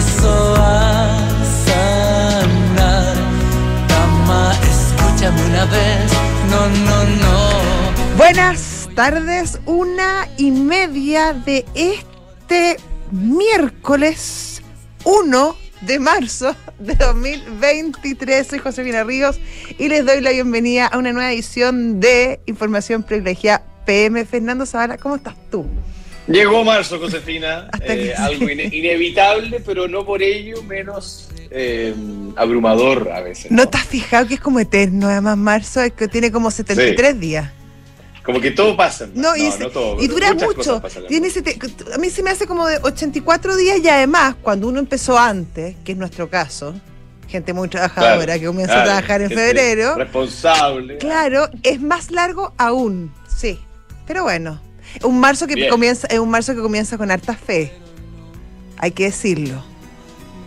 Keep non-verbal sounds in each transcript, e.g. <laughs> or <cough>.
a sanar. Escúchame una vez, no, no, no. Buenas tardes, una y media de este miércoles 1 de marzo de 2023. Soy Josefina Ríos y les doy la bienvenida a una nueva edición de Información Privilegiada PM. Fernando Zavala, ¿cómo estás tú? Llegó marzo, Josefina. <laughs> Eh, algo ine- inevitable, pero no por ello menos eh, abrumador a veces. ¿No te has fijado que es como eterno? Además, marzo es que tiene como 73 días. Como que todo pasa. No, y, ese- todo. y dura mucho. Tiene ese- a mí se me hace como de 84 días y además, cuando uno empezó antes, que es nuestro caso, gente muy trabajadora Claro, que comienza claro, a trabajar en febrero, Responsable. claro, es más largo aún, sí. Pero bueno, un marzo que Bien. comienza, es un marzo que comienza con harta fe. Hay que decirlo.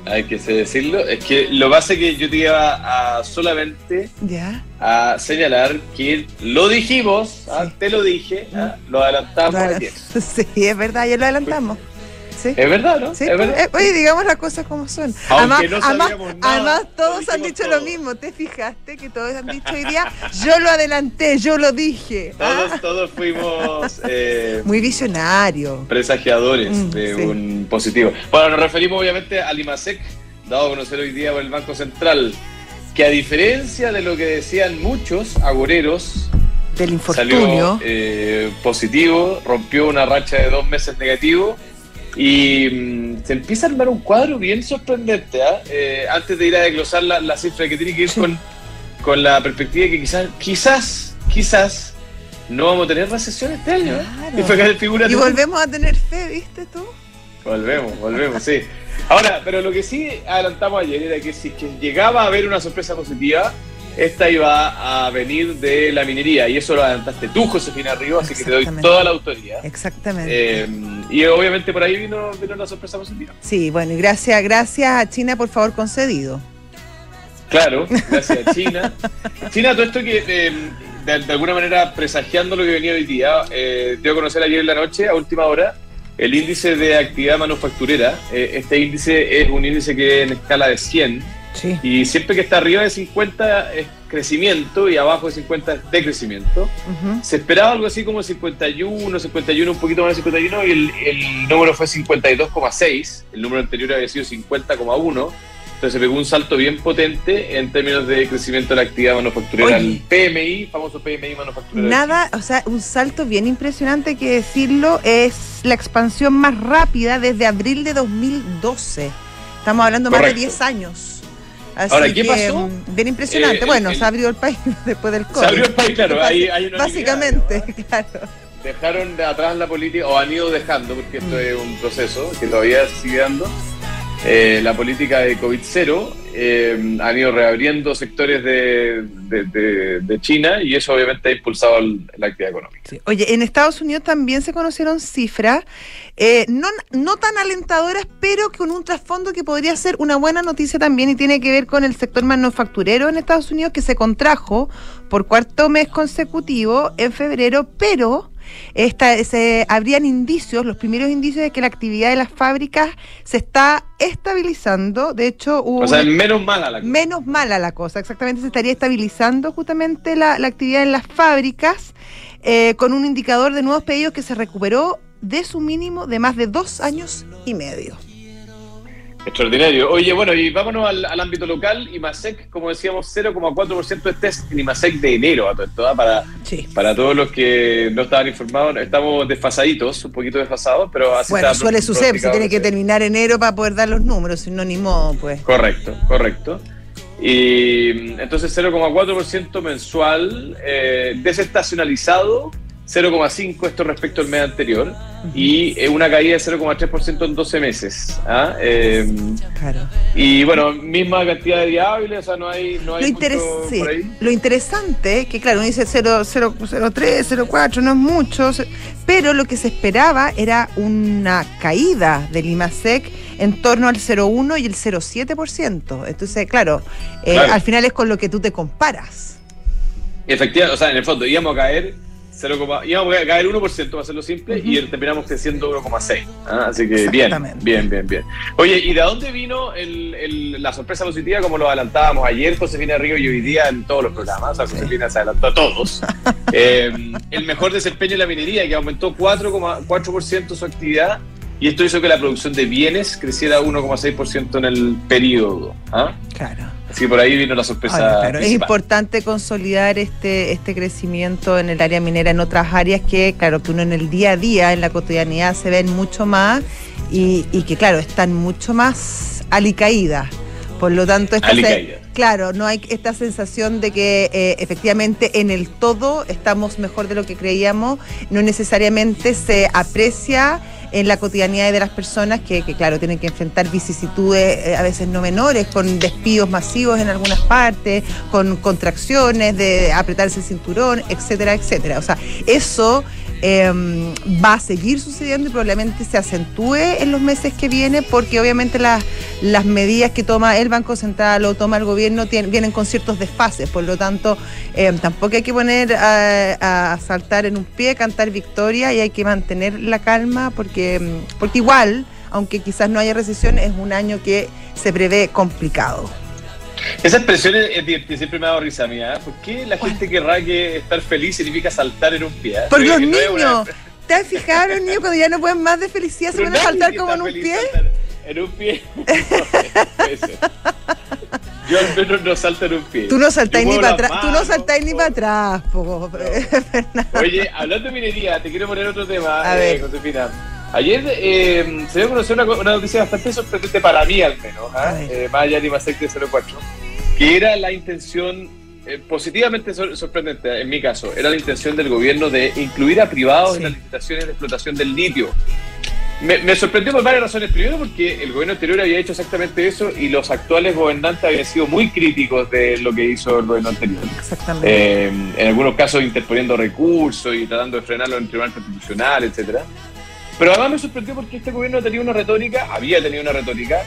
Hay que decirlo. Es que lo base que yo te iba a solamente ¿Ya? a señalar que lo dijimos, ah, te lo dije, ah, lo adelantamos ayer. <laughs> Sí, es verdad, ya lo adelantamos. Sí. Es verdad, ¿no? Sí, es verdad. eh, oye, digamos las cosas como son. Aunque no además, nada, además, todos han dicho todo. lo mismo. ¿Te fijaste que todos han dicho hoy día? Yo lo adelanté, yo lo dije. Todos, Ah, todos fuimos eh, muy visionario. presagiadores Mm, de sí. un positivo. Bueno, nos referimos obviamente al IMASEC, dado a conocer hoy día por el Banco Central, que a diferencia de lo que decían muchos agoreros, Del salió infortunio. eh, positivo, rompió una racha de dos meses negativo y mm, se empieza a armar un cuadro bien sorprendente. ¿ah? Eh, antes de ir a desglosar la, la cifra que tiene que ir <laughs> con, con la perspectiva de que quizás, quizás, quizás no vamos a tener recesión este año. ¿eh? Claro. <laughs> Y volvemos a tener fe, ¿viste tú? Volvemos, volvemos, sí. Ahora, pero lo que sí adelantamos ayer era que si que llegaba a haber una sorpresa positiva, esta iba a venir de la minería. Y eso lo adelantaste tú, Josefina Río, así que te doy toda la autoría. Exactamente. Eh, y obviamente por ahí vino, vino una sorpresa positiva. sí, bueno, y gracias, gracias a China por favor concedido. Claro, <laughs> gracias a China. China, todo esto que eh, de, de alguna manera presagiando lo que venía hoy día, eh, dio a conocer ayer en la noche, a última hora, el índice de actividad manufacturera. Eh, este índice es un índice que en escala de 100 Sí. y siempre que está arriba de 50 es crecimiento y abajo de 50 es decrecimiento. Se esperaba algo así como 51, 51, un poquito más de 51 y el, el número fue 52,6. El número anterior había sido 50,1. Entonces se pegó un salto bien potente en términos de crecimiento de la actividad manufacturera. Oye. El PMI, famoso PMI manufacturero. Nada, o sea, un salto bien impresionante hay que decirlo, es la expansión más rápida desde abril de 2012. Estamos hablando más de Correcto. 10 años. Así Ahora, ¿qué que, pasó? mm, Bien impresionante. Eh, bueno, el- se abrió el país <laughs> después del COVID. Se abrió el país, claro. Hay, hay una Básicamente, unidad, <laughs> claro. Dejaron de atrás la política, o han ido dejando, porque esto es un proceso que todavía sigue dando. Eh, la política de COVID-0 eh, han ido reabriendo sectores de, China y eso obviamente ha impulsado el- la actividad económica. Oye, en Estados Unidos también se conocieron cifras eh, no, no tan alentadoras, pero con un trasfondo que podría ser una buena noticia también y tiene que ver con el sector manufacturero en Estados Unidos que se contrajo por cuarto mes consecutivo en febrero, pero esta, se habrían indicios, los primeros indicios de que la actividad de las fábricas se está estabilizando. De hecho, hubo O sea, menos mala la cosa. menos mala la cosa. Exactamente, se estaría estabilizando justamente la, la actividad en las fábricas eh, con un indicador de nuevos pedidos que se recuperó de su mínimo de más de dos años y medio. Extraordinario. Oye, bueno, y vámonos al, al ámbito local. IMASEC, como decíamos, 0,4%. Este es el IMASEC de enero, a todo esto, ¿ah? para, Sí. para todos los que no estaban informados. Estamos desfasaditos, un poquito desfasados, pero así Bueno, está suele suceder, se tiene que terminar enero para poder dar los números, si no, ni modo, pues. Correcto, correcto. Y mm, entonces 0,4% mensual, eh, desestacionalizado, 0,5% esto respecto al mes anterior, y eh, una caída de 0,3% en 12 meses. ¿ah? Eh, Claro. y bueno, misma cantidad de días hábiles, o sea, no hay, no Lo, hay interes- mucho sí, por ahí. lo interesante, que claro, uno dice 0, 0, 0,3, 0,4, no es mucho, pero lo que se esperaba era una caída del IMASEC en torno al 0,1 y el 0,7%. Entonces, claro, eh, Claro. al final es con lo que tú te comparas. Efectivamente, o sea, en el fondo íbamos a caer 0, íbamos a caer 1% para hacerlo simple y terminamos creciendo 1,6. ¿ah? Así que bien, bien, bien, bien. Oye, ¿y de dónde vino el, la sorpresa positiva como lo adelantábamos ayer, Josefina Río y hoy día en todos los programas? O sea, Josefina se adelantó a todos. <laughs> Eh, el mejor desempeño en la minería, que aumentó 4,4% su actividad y esto hizo que la producción de bienes creciera 1,6% en el periodo. ¿ah? Claro. Así que por ahí vino la sorpresa. es importante consolidar este, este crecimiento en el área minera en otras áreas que, claro, que uno en el día a día, en la cotidianidad, se ven mucho más y, que, claro, están mucho más alicaídas. Por lo tanto, esta claro, no hay esta sensación de que eh, efectivamente en el todo estamos mejor de lo que creíamos, no necesariamente se aprecia en la cotidianidad de las personas que, claro, tienen que enfrentar vicisitudes eh, a veces no menores, con despidos masivos en algunas partes, con contracciones de apretarse el cinturón, etcétera, etcétera. O sea, eso Em, va a seguir sucediendo y probablemente se acentúe en los meses que vienen porque obviamente las, las medidas que toma el Banco Central o toma el gobierno vienen con ciertos desfases, por lo tanto em, tampoco hay que poner a, saltar en un pie, cantar victoria y hay que mantener la calma porque, em, porque igual, aunque quizás no haya recesión, es un año que se prevé complicado. Esa expresión es, siempre me ha dado risa mía. ¿eh? ¿Por qué la gente querrá que estar feliz significa saltar en un pie? ¿eh? Porque los niños. ¿Te has fijado los niños <laughs> cuando ya no pueden más de felicidad se van a saltar como en un pie? En un pie. <laughs> <laughs> Yo al menos no salto en un pie. Tú no saltáis ni para atrás. Tú no saltáis ni para atrás, Oye, hablando de minería, te quiero poner otro tema, a eh, Josefina. Ayer eh, se dio a conocer una, noticia bastante sorprendente para mí, al menos, ¿eh? eh más allá de Imasec 04, que era la intención, eh, positivamente sorprendente en mi caso, era la intención del gobierno de incluir a privados en las licitaciones de explotación del litio. Me, sorprendió por varias razones. Primero, porque el gobierno anterior había hecho exactamente eso y los actuales gobernantes habían sido muy críticos de lo que hizo el gobierno anterior. Exactamente. en algunos casos interponiendo recursos y tratando de frenarlo en el Tribunal Constitucional, etcétera. Pero además me sorprendió porque este gobierno tenía una retórica, había tenido una retórica,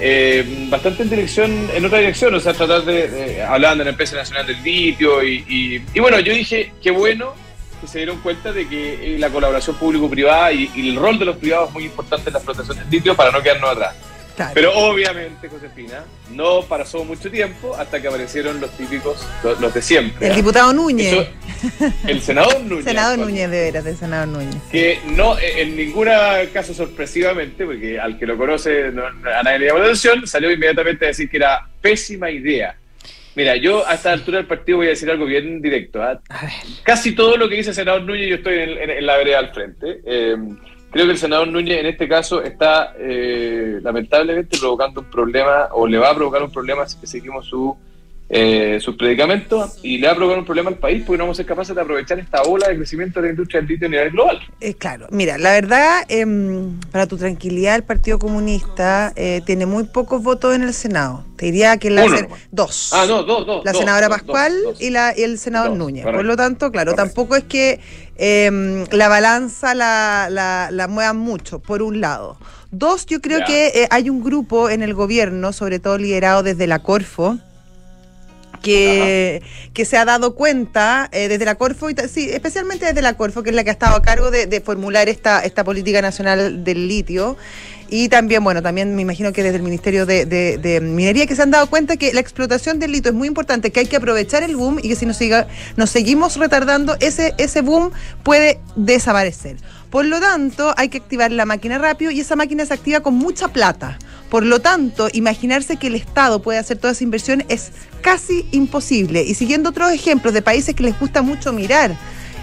eh, bastante en dirección, en otra dirección, o sea, tratar de, hablando de la empresa nacional del litio y, y, bueno, yo dije, qué bueno que se dieron cuenta de que eh, la colaboración público-privada y, y, el rol de los privados es muy importante en la explotación del litio para no quedarnos atrás. Pero obviamente, Josefina, no pasó mucho tiempo hasta que aparecieron los típicos, los, de siempre. El ¿ah? diputado Núñez. el senador <laughs> Núñez. senador Núñez, de veras, el senador Núñez. Que no, en ningún caso sorpresivamente, porque al que lo conoce a nadie le llama la atención, salió inmediatamente a decir que era pésima idea. Mira, yo a esta altura del partido voy a decir algo bien directo. ¿ah? Casi todo lo que dice el senador Núñez yo estoy en, la vereda al frente. Eh, creo que el senador Núñez en este caso está eh, lamentablemente provocando un problema o le va a provocar un problema si seguimos su, eh, sus predicamentos y le va a provocar un problema al país porque no vamos a ser capaces de aprovechar esta ola de crecimiento de la industria del litio a nivel global. Eh, claro, mira, la verdad, em, para tu tranquilidad, el Partido Comunista tiene muy pocos votos en el Senado. Te diría que la dos. Ah, no, dos, dos. La senadora Pascual y, la, y el senador Núñez. Por lo tanto, claro, tampoco es que Em, la balanza la, la, muevan mucho, por un lado. Dos, yo creo que eh, hay un grupo en el gobierno, sobre todo liderado desde la Corfo, que, que, se ha dado cuenta eh, desde la Corfo, y sí, especialmente desde la Corfo, que es la que ha estado a cargo de, de formular esta, esta política nacional del litio, y también, bueno, también me imagino que desde el Ministerio de, Minería que se han dado cuenta que la explotación del litio es muy importante, que hay que aprovechar el boom y que si nos, siga, nos seguimos retardando, ese, ese boom puede desaparecer. Por lo tanto, hay que activar la máquina rápido y esa máquina se activa con mucha plata. Por lo tanto, imaginarse que el Estado puede hacer toda esa inversión es casi imposible. Y siguiendo otros ejemplos de países que les gusta mucho mirar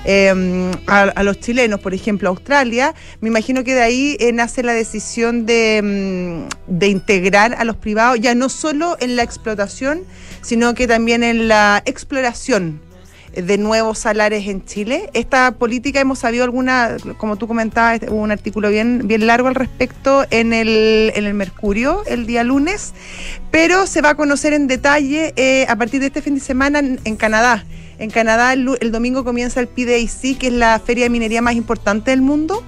Em, a, los chilenos, por ejemplo, Australia, me imagino que de ahí eh, nace la decisión de, em, de integrar a los privados, ya no solo en la explotación, sino que también en la exploración de nuevos salares en Chile. Esta política hemos sabido alguna, como tú comentabas, hubo un artículo bien, bien largo al respecto en el, en el Mercurio el día lunes, pero se va a conocer en detalle eh, a partir de este fin de semana en Canadá. En Canadá el, domingo comienza el PDAC, que es la feria de minería más importante del mundo.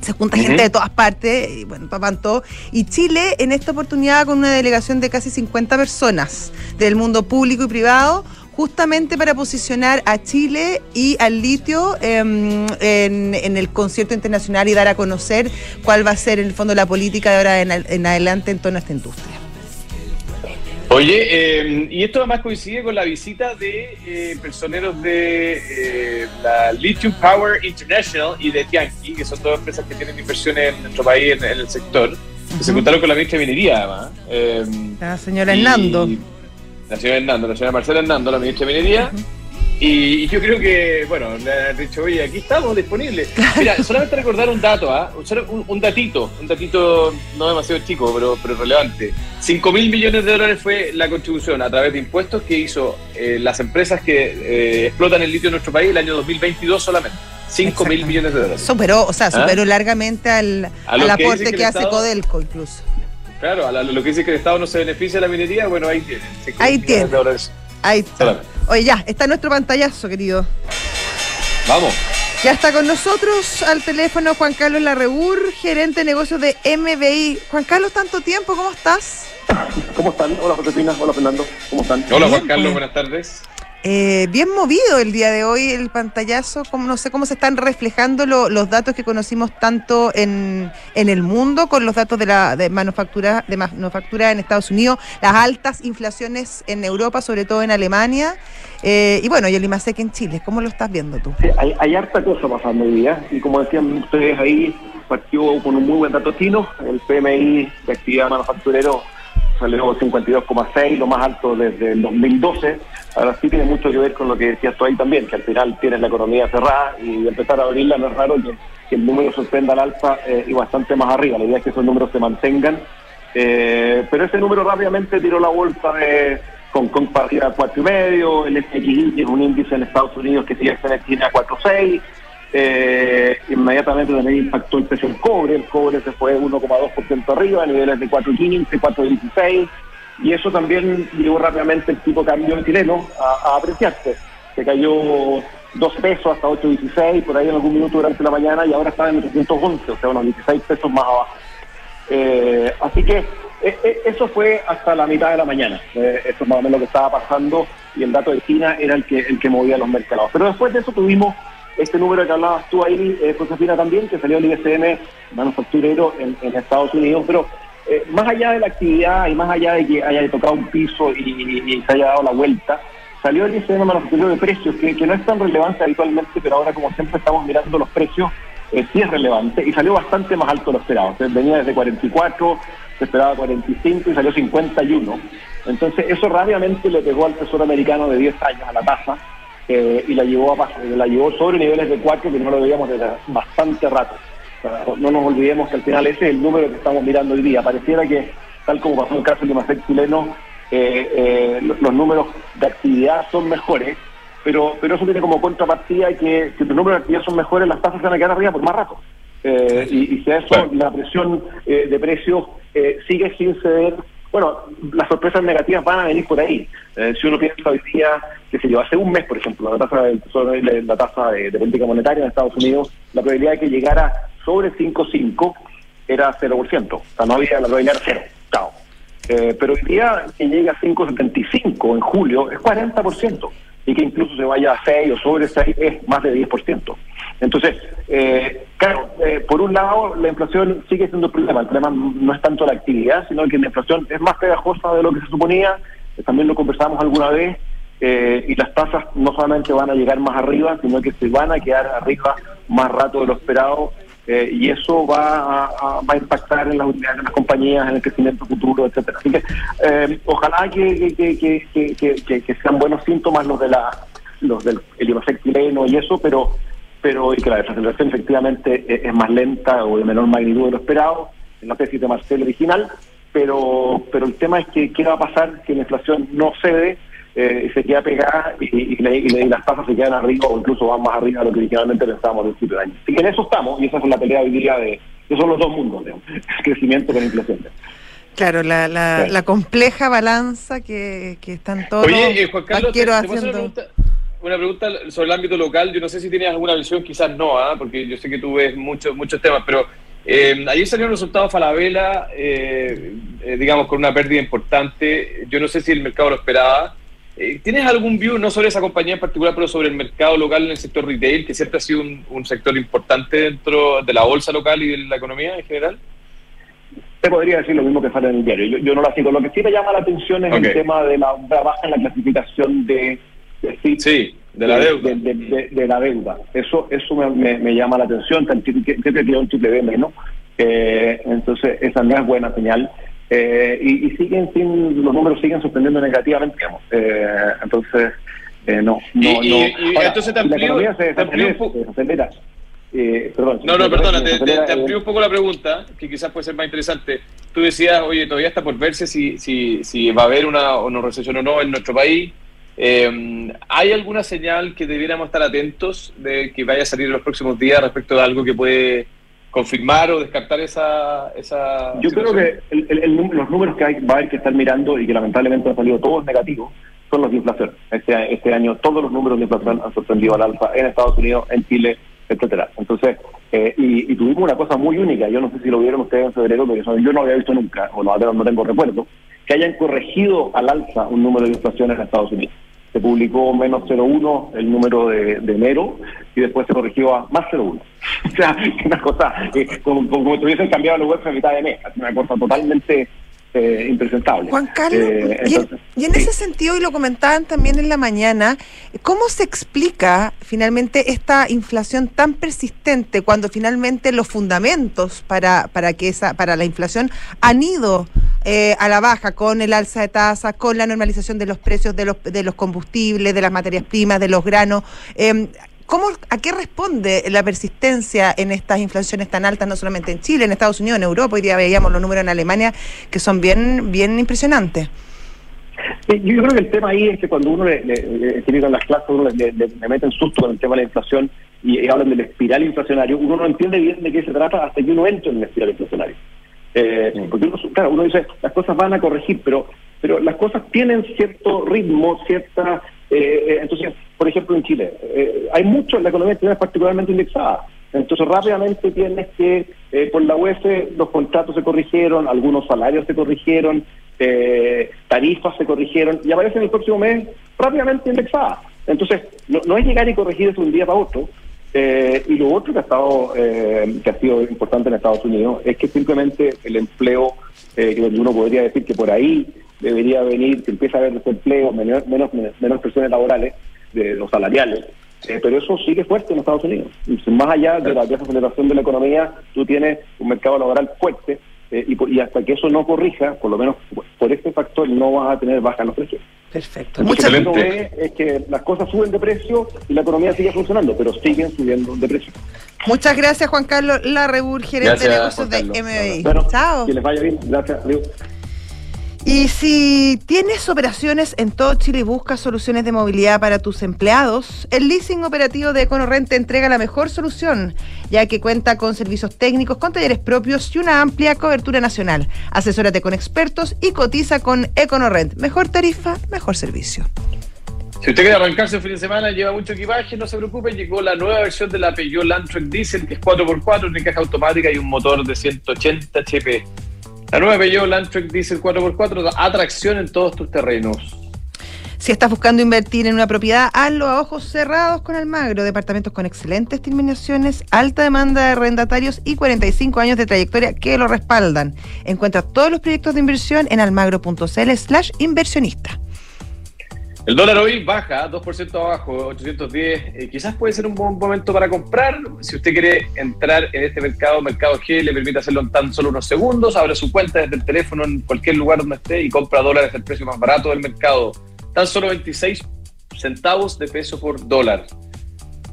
Se junta gente de todas partes, y bueno, papan todo. Y Chile, en esta oportunidad, con una delegación de casi 50 personas del mundo público y privado, justamente para posicionar a Chile y al litio em, en, el concierto internacional y dar a conocer cuál va a ser en el fondo la política de ahora en, adelante en torno a esta industria. Oye, em, y esto además coincide con la visita de eh, personeros de eh, la Lithium Power International y de Tianqi, que son dos empresas que tienen inversiones en nuestro país en, el sector, que se contaron con la ministra de Minería además. Em, la señora Hernando la señora Hernando, la señora Marcela Hernando, la ministra de Minería. Y, yo creo que, bueno, le han dicho, oye, aquí estamos disponibles. <laughs> Mira, solamente recordar un dato, ¿ah? un, datito, un datito no demasiado chico, pero, pero relevante. 5 mil millones de dólares fue la contribución a través de impuestos que hizo eh, las empresas que eh, explotan el litio en nuestro país el año 2022 solamente. 5 mil millones de dólares. Superó, o sea, ¿Ah? superó largamente al, al aporte que, hace Codelco incluso. Claro, a lo que dice que el Estado no se beneficia de la minería, bueno, ahí tiene. Ahí tiene. Ahí está. Oye, ya, está nuestro pantallazo, querido. Vamos. Ya está con nosotros al teléfono Juan Carlos Larrebur, gerente de negocios de MBI. Juan Carlos, tanto tiempo, ¿cómo estás? ¿Cómo están? Hola Josefina, hola Fernando, ¿cómo están? Hola Juan Carlos, buenas tardes. Eh, bien movido el día de hoy el pantallazo, como, no sé cómo se están reflejando los datos que conocimos tanto en, en, el mundo con los datos de la de manufactura de manufactura en Estados Unidos, las altas inflaciones en Europa, sobre todo en Alemania, eh, y bueno, y el IMASEC en Chile, ¿cómo lo estás viendo tú? hay, hay harta cosa pasando hoy día, y como decían ustedes ahí, partió con un muy buen dato chino, el PMI de actividad manufacturero salió 52,6, lo más alto desde el 2012. Ahora sí tiene mucho que ver con lo que decías tú ahí también, que al final tienes la economía cerrada y empezar a abrirla no es raro que, el número sorprenda al alza eh, y bastante más arriba. La idea es que esos números se mantengan. Eh, pero ese número rápidamente tiró la vuelta de, con, con partida a 4,5, el FXI, que es un índice en Estados Unidos que sigue tiene a 4,6. Eh, inmediatamente también impactó el precio del cobre, el cobre se fue 1,2% arriba, a niveles de 4,15, 4,16, y eso también llevó rápidamente el tipo de cambio chileno a, apreciarse. Se cayó 2 pesos hasta 8,16 por ahí en algún minuto durante la mañana y ahora está en 811, o sea, unos 16 pesos más abajo. Eh, así que eh, eh, eso fue hasta la mitad de la mañana. eso es más o menos lo que estaba pasando y el dato de China era el que, el que movía los mercados. Pero después de eso tuvimos este número que hablabas tú ahí, eh, Josefina, también, que salió el ISM manufacturero en, Estados Unidos, pero eh, más allá de la actividad y más allá de que haya tocado un piso y, se haya dado la vuelta, salió el ISM manufacturero de precios, que, no es tan relevante habitualmente, pero ahora como siempre estamos mirando los precios, eh, sí es relevante y salió bastante más alto de lo esperado. venía desde 44, se esperaba 45 y salió 51. Entonces eso rápidamente le pegó al Tesoro americano de 10 años a la tasa eh, y la llevó a la llevó sobre niveles de 4 que no lo veíamos desde bastante rato. No nos olvidemos que al final ese es el número que estamos mirando hoy día. Pareciera que, tal como pasó en el caso del Limacet chileno, eh, eh, los, números de actividad son mejores, pero pero eso tiene como contrapartida que si los números de actividad son mejores, las tasas se van a quedar arriba por más rato. y, y si a eso la presión de precios sigue sin ceder bueno, las sorpresas negativas van a venir por ahí. Eh, si uno piensa hoy día, que se lleva hace un mes, por ejemplo, la tasa de, la tasa de, política monetaria en Estados Unidos, la probabilidad de que llegara sobre 5,5 era 0%. O sea, no había la probabilidad cero. Chao. Eh, pero hoy día que llegue a 5,75 en julio es 40% y que incluso se vaya a 6 o sobre 6 es más de 10%. Entonces, eh, claro, eh, por un lado la inflación sigue siendo el problema, el problema no es tanto la actividad, sino que la inflación es más pegajosa de lo que se suponía, eh, también lo conversamos alguna vez, y las tasas no solamente van a llegar más arriba, sino que se van a quedar arriba más rato de lo esperado eh, y eso va a, va a impactar en las unidades de las compañías, en el crecimiento futuro, etcétera. Así que eh, ojalá que, sean buenos síntomas los de la los del el y eso, pero pero y que la desaceleración efectivamente es, más lenta o de menor magnitud de lo esperado, en la tesis de Marcel original, pero pero el tema es que qué va a pasar que la inflación no cede eh, se queda pegada y, las tasas se quedan arriba o incluso van más arriba de lo que originalmente pensábamos al principio de año. Así que en eso estamos y esa es la pelea hoy día de, esos son los dos mundos, <laughs> crecimiento con inflación. Claro, la, la, compleja balanza que, que están todos Oye, eh, Juan Carlos, haciendo... Una pregunta, sobre el ámbito local. Yo no sé si tienes alguna visión, quizás no, ¿ah? porque yo sé que tú ves muchos muchos temas, pero eh, ayer salieron resultados Falabella, eh, eh, digamos, con una pérdida importante. Yo no sé si el mercado lo esperaba. Eh, ¿Tienes algún view, no sobre esa compañía en particular, pero sobre el mercado local en el sector retail, que siempre ha sido un, sector importante dentro de la bolsa local y de la economía en general? Te podría decir lo mismo que sale en el diario. Yo, no la sigo. Lo que sí me llama la atención es el tema de la, baja en la clasificación de, sí, de la deuda. De, la deuda. Eso eso me, llama la atención. Siempre tiene un triple B menos. Eh, entonces, esa no es buena señal. Eh, y, siguen sin, los números siguen sorprendiendo negativamente, digamos. Eh, entonces, eh, no, no, y, no. entonces te amplío, un poco. Eh, perdón, no, no, perdona, te, te, amplío un poco la pregunta, que quizás puede ser más interesante. Tú decías, oye, todavía está por verse si, si, si va a haber una, una recesión o no en nuestro país. Eh, ¿Hay alguna señal que debiéramos estar atentos de que vaya a salir en los próximos días respecto de algo que puede confirmar o descartar esa... esa Yo creo que los números que hay, va a haber que estar mirando y que lamentablemente han salido todos negativos son los de inflación. Este, este año todos los números de inflación han sorprendido al alza en Estados Unidos, en Chile, etcétera. Entonces, eh, y, tuvimos una cosa muy única, yo no sé si lo vieron ustedes en febrero, pero yo no había visto nunca, o no, no tengo recuerdo, que hayan corregido al alza un número de inflación en Estados Unidos se publicó menos 0,1 el número de, enero y después se corrigió a más 0,1. <laughs> o sea, <laughs> una cosa, eh, como, como, si hubiesen cambiado los webs a mitad de mes, una cosa totalmente eh, impresentable. Juan Carlos, eh, y, en, ese sentido, y lo comentaban también en la mañana, ¿cómo se explica finalmente esta inflación tan persistente cuando finalmente los fundamentos para, para, que esa, para la inflación han ido eh, a la baja con el alza de tasas, con la normalización de los precios de los, de los combustibles, de las materias primas, de los granos? Eh, ¿Cómo, ¿A qué responde la persistencia en estas inflaciones tan altas, no solamente en Chile, en Estados Unidos, en Europa? Hoy día veíamos los números en Alemania que son bien, bien impresionantes. yo creo que el tema ahí es que cuando uno le, le, en las clases, uno le, mete en susto con el tema de la inflación y, hablan del espiral inflacionario, uno no entiende bien de qué se trata hasta que uno entra en el espiral inflacionario. Eh, porque uno, claro, uno dice, las cosas van a corregir, pero pero las cosas tienen cierto ritmo, cierta eh, eh, entonces, por ejemplo, en Chile, eh, hay mucho, la economía chilena es particularmente indexada. Entonces, rápidamente tienes que, por la UEF, los contratos se corrigieron, algunos salarios se corrigieron, tarifas se corrigieron, y aparece en el próximo mes rápidamente indexada. Entonces, no, es llegar y corregir de un día para otro. Y lo otro que ha, estado, que ha sido importante en Estados Unidos es que simplemente el empleo, que uno podría decir que por ahí debería venir, que empieza a haber desempleo, menos, menos, menos presiones laborales, de los salariales. Eh, pero eso sigue fuerte en Estados Unidos. más allá de la desaceleración de la economía, tú tienes un mercado laboral fuerte eh, y, hasta que eso no corrija, por lo menos por este factor, no vas a tener baja los precios. Perfecto. Muchas gracias. es que las cosas suben de precio y la economía sigue funcionando, pero siguen subiendo de precio. Muchas gracias, Juan Carlos Larrebur, gerente de negocios de MBI. Chao. Que les vaya bien. Gracias. Adiós. Y si tienes operaciones en todo Chile y buscas soluciones de movilidad para tus empleados, el leasing operativo de EconoRent te entrega la mejor solución, ya que cuenta con servicios técnicos, con talleres propios y una amplia cobertura nacional. Asesórate con expertos y cotiza con EconoRent. Mejor tarifa, mejor servicio. Si usted quiere arrancarse el fin de semana, lleva mucho equipaje, no se preocupe, llegó la nueva versión de la Peugeot Landtrek Diesel, que es 4x4, tiene caja automática y un motor de 180 HP. La nueva Peugeot Landtrek Diesel 4x4 atracción en todos tus terrenos. Si estás buscando invertir en una propiedad, hazlo a ojos cerrados con Almagro. Departamentos con excelentes terminaciones, alta demanda de arrendatarios y 45 años de trayectoria que lo respaldan. Encuentra todos los proyectos de inversión en almagro.cl slash inversionista. El dólar hoy baja 2% abajo, 810. Eh, quizás puede ser un buen momento para comprar. Si usted quiere entrar en este mercado, Mercado G le permite hacerlo en tan solo unos segundos. Abre su cuenta desde el teléfono en cualquier lugar donde esté y compra dólares al precio más barato del mercado. Tan solo 26 centavos de peso por dólar.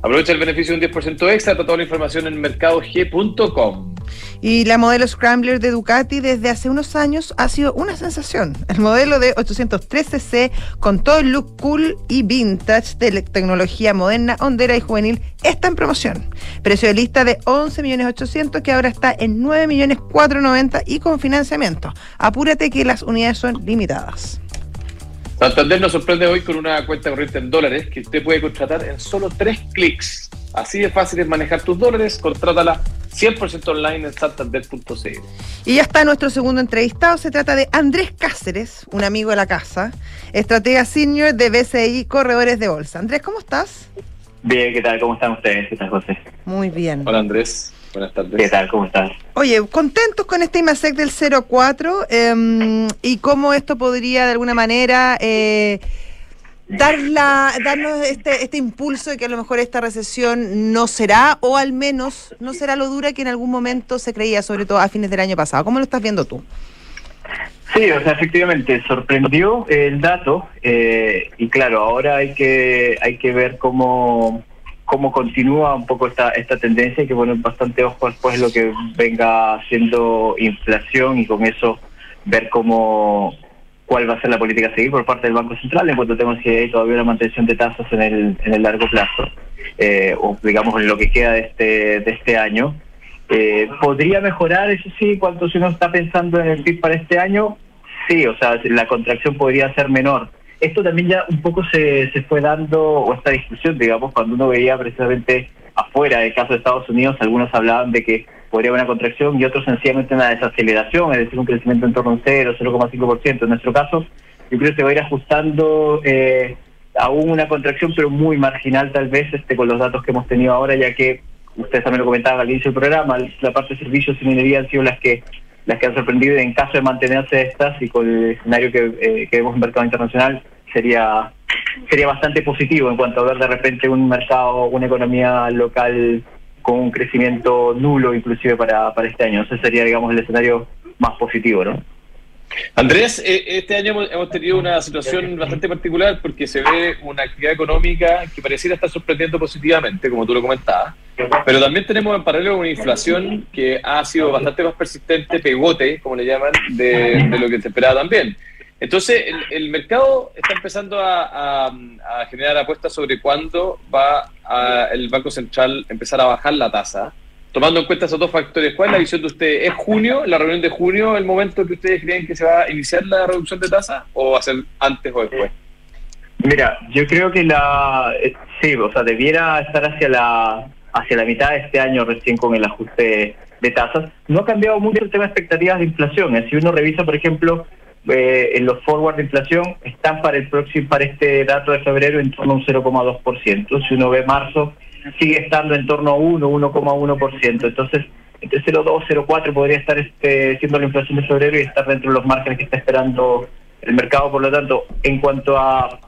Aprovecha el beneficio de un 10% extra. Toda la información en mercadog.com. Y la modelo Scrambler de Ducati desde hace unos años ha sido una sensación. El modelo de 813C con todo el look cool y vintage de tecnología moderna, hondera y juvenil está en promoción. Precio de lista de 11.800.000 que ahora está en 9.490.000 y con financiamiento. Apúrate que las unidades son limitadas. Santander nos sorprende hoy con una cuenta corriente en dólares que usted puede contratar en solo tres clics. Así de fácil es manejar tus dólares, contrátala 100% online en santander.cl. Y ya está nuestro segundo entrevistado. Se trata de Andrés Cáceres, un amigo de la casa, estratega senior de BCI Corredores de Bolsa. Andrés, ¿cómo estás? Bien, ¿qué tal? ¿Cómo están ustedes? ¿Qué tal, José? Muy bien. Hola, Andrés. Buenas tardes. ¿Qué tal? ¿Cómo estás? Oye, contentos con este IMASEC del 04 eh, y cómo esto podría de alguna manera eh, dar la, darnos este, este impulso de que a lo mejor esta recesión no será, o al menos no será lo dura que en algún momento se creía, sobre todo a fines del año pasado. ¿Cómo lo estás viendo tú? Sí, o sea, efectivamente, sorprendió el dato eh, y claro, ahora hay que hay que ver cómo cómo continúa un poco esta esta tendencia y que poner bastante ojo después lo que venga siendo inflación y con eso ver cómo cuál va a ser la política a seguir por parte del Banco Central en cuanto tenemos si hay todavía una mantención de tasas en el en el largo plazo eh, o digamos en lo que queda de este de este año. Eh, podría mejorar eso sí cuando si uno está pensando en el PIB para este año sí o sea la contracción podría ser menor esto también ya un poco se, se fue dando, o esta discusión, digamos, cuando uno veía precisamente afuera del caso de Estados Unidos, algunos hablaban de que podría haber una contracción y otros sencillamente una desaceleración, es decir, un crecimiento en torno a un 0, 0,5%. En nuestro caso, yo creo que se va a ir ajustando eh, aún una contracción, pero muy marginal tal vez este con los datos que hemos tenido ahora, ya que ustedes también lo comentaban al inicio del programa, la parte de servicios y minería han sido las que las que han sorprendido en caso de mantenerse estas y con el escenario que, eh, que vemos en el mercado internacional sería sería bastante positivo en cuanto a ver de repente un mercado, una economía local con un crecimiento nulo inclusive para, para este año. Ese sería, digamos, el escenario más positivo, ¿no? Andrés, eh, este año hemos tenido una situación bastante particular porque se ve una actividad económica que pareciera estar sorprendiendo positivamente, como tú lo comentabas, pero también tenemos en paralelo una inflación que ha sido bastante más persistente, pegote, como le llaman, de, de lo que se esperaba también. Entonces, el, mercado está empezando a, generar apuestas sobre cuándo va el Banco Central empezar a bajar la tasa, tomando en cuenta esos dos factores. ¿Cuál es la visión de ustedes? ¿Es junio, la reunión de junio, el momento que ustedes creen que se va a iniciar la reducción de tasa o va a ser antes o después? Mira, yo creo que la eh, sí, o sea, debiera estar hacia la hacia la mitad de este año recién con el ajuste de tasas. No ha cambiado mucho el tema de expectativas de inflación. Si uno revisa, por ejemplo, eh, en los forward de inflación están para el próximo para este dato de febrero en torno a un 0,2%. Si uno ve marzo, sigue estando en torno a 1, 1,1%. Entonces, entre 0,2, 0,4 podría estar este, siendo la inflación de febrero y estar dentro de los márgenes que está esperando el mercado. Por lo tanto, en cuanto a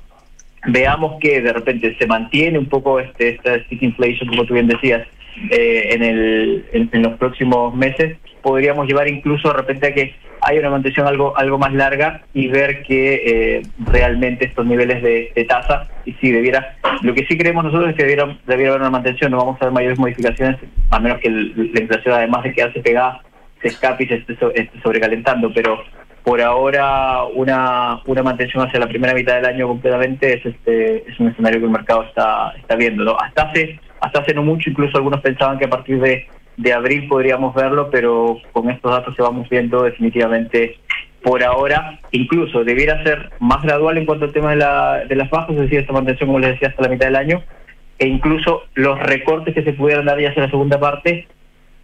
veamos que de repente se mantiene un poco este esta stick inflation, como tú bien decías, eh, en, el, en, los próximos meses, podríamos llevar incluso de repente a que haya una mantención algo algo más larga y ver que eh, realmente estos niveles de, tasa, y si debiera, lo que sí creemos nosotros es que debiera, debiera haber una mantención, no vamos a ver mayores modificaciones, a menos que la inflación, además de quedarse pegada, se escape y se esté, esté sobrecalentando, pero por ahora una, una mantención hacia la primera mitad del año completamente es este es un escenario que el mercado está está viendo ¿no? hasta hace hasta hace no mucho incluso algunos pensaban que a partir de, de abril podríamos verlo pero con estos datos que vamos viendo definitivamente por ahora incluso debiera ser más gradual en cuanto al tema de, la, de las bajas es decir esta mantención como les decía hasta la mitad del año e incluso los recortes que se pudieran dar ya hacia la segunda parte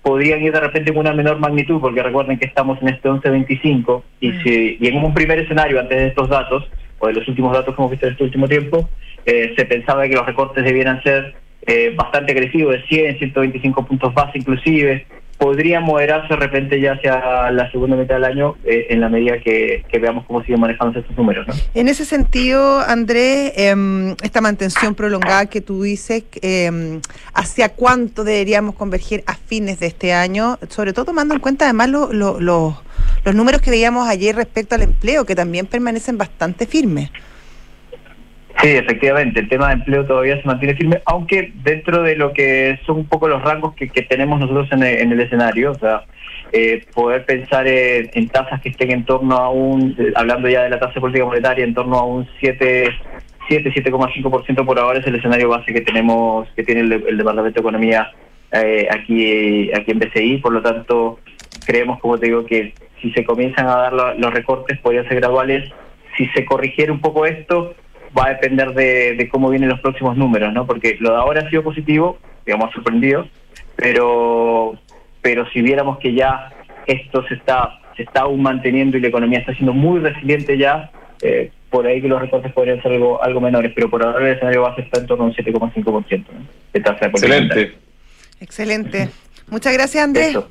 podrían ir de repente con una menor magnitud, porque recuerden que estamos en este 11.25 y, mm. si, y en un primer escenario antes de estos datos, o de los últimos datos que hemos visto en este último tiempo, eh, se pensaba que los recortes debieran ser eh, bastante agresivos, de 100, 125 puntos base inclusive, podría moderarse de repente ya hacia la segunda mitad del año eh, en la medida que, veamos cómo siguen manejando estos números. En ese sentido, Andrés, em, esta mantención prolongada que tú dices, eh, ¿hacia cuánto deberíamos converger a fines de este año? Sobre todo tomando en cuenta además los números que veíamos ayer respecto al empleo, que también permanecen bastante firmes. Sí, efectivamente, el tema de empleo todavía se mantiene firme, aunque dentro de lo que son un poco los rangos que, tenemos nosotros en el, escenario, o sea, eh, poder pensar en, tasas que estén en torno a un, hablando ya de la tasa de política monetaria, en torno a un 7, 7 7,5% por ahora es el escenario base que tenemos, que tiene el, Departamento de Economía eh, aquí, aquí en BCI, por lo tanto, creemos, como te digo, que si se comienzan a dar los recortes podrían ser graduales, si se corrigiera un poco esto, va a depender de, cómo vienen los próximos números, ¿no? Porque lo de ahora ha sido positivo, digamos, sorprendido, pero pero si viéramos que ya esto se está, se está aún manteniendo y la economía está siendo muy resiliente ya, eh, por ahí que los recortes podrían ser algo, algo menores, pero por ahora el escenario base está en torno a un 7,5% ¿no? de tasa de Excelente. Excelente. Muchas gracias, Andrés. Eso.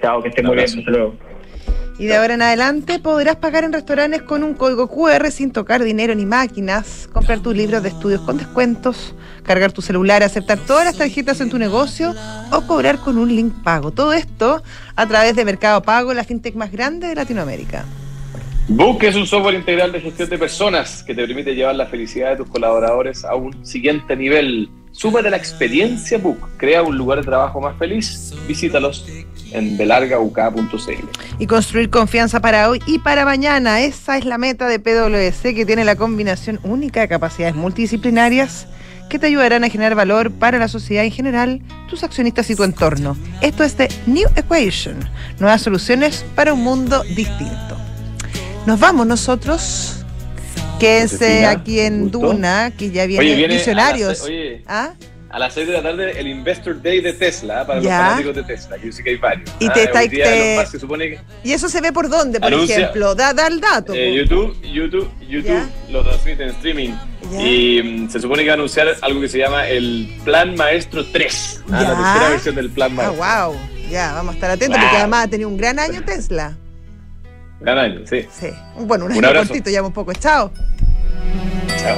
Chao, que estén muy bien. Hasta luego. Y de ahora en adelante podrás pagar en restaurantes con un código QR sin tocar dinero ni máquinas, comprar tus libros de estudios con descuentos, cargar tu celular, aceptar todas las tarjetas en tu negocio o cobrar con un link pago. Todo esto a través de Mercado Pago, la fintech más grande de Latinoamérica. Book es un software integral de gestión de personas que te permite llevar la felicidad de tus colaboradores a un siguiente nivel. Súmate a la experiencia Book. Crea un lugar de trabajo más feliz. Visítalos en belargauk.cl. Y construir confianza para hoy y para mañana. Esa es la meta de PwC que tiene la combinación única de capacidades multidisciplinarias que te ayudarán a generar valor para la sociedad en general, tus accionistas y tu entorno. Esto es de New Equation, nuevas soluciones para un mundo distinto. Nos vamos nosotros. Quédense Josefina, aquí en. Duna, que ya viene, Oye, viene a Visionarios. oye, ¿Ah? A las 6 de la tarde, el Investor Day de Tesla, ¿eh? para Ya. los fanáticos de Tesla. Yo sé que hay varios. Y Ah, te te- se supone que ¿Y eso se ve por dónde, por Anuncia- ejemplo? Da, da el dato. eh. YouTube, YouTube, YouTube Ya. lo transmite en streaming. Ya. Y mm, se supone que va a anunciar algo que se llama el Plan Maestro 3. ah. La tercera versión del Plan Ah, Maestro. wow. Ya, vamos a estar atentos Wow. porque además ha tenido un gran año Tesla. Gran año, sí. Sí. Bueno, un Un año abrazo. cortito, ya un poco. Chao. Chao.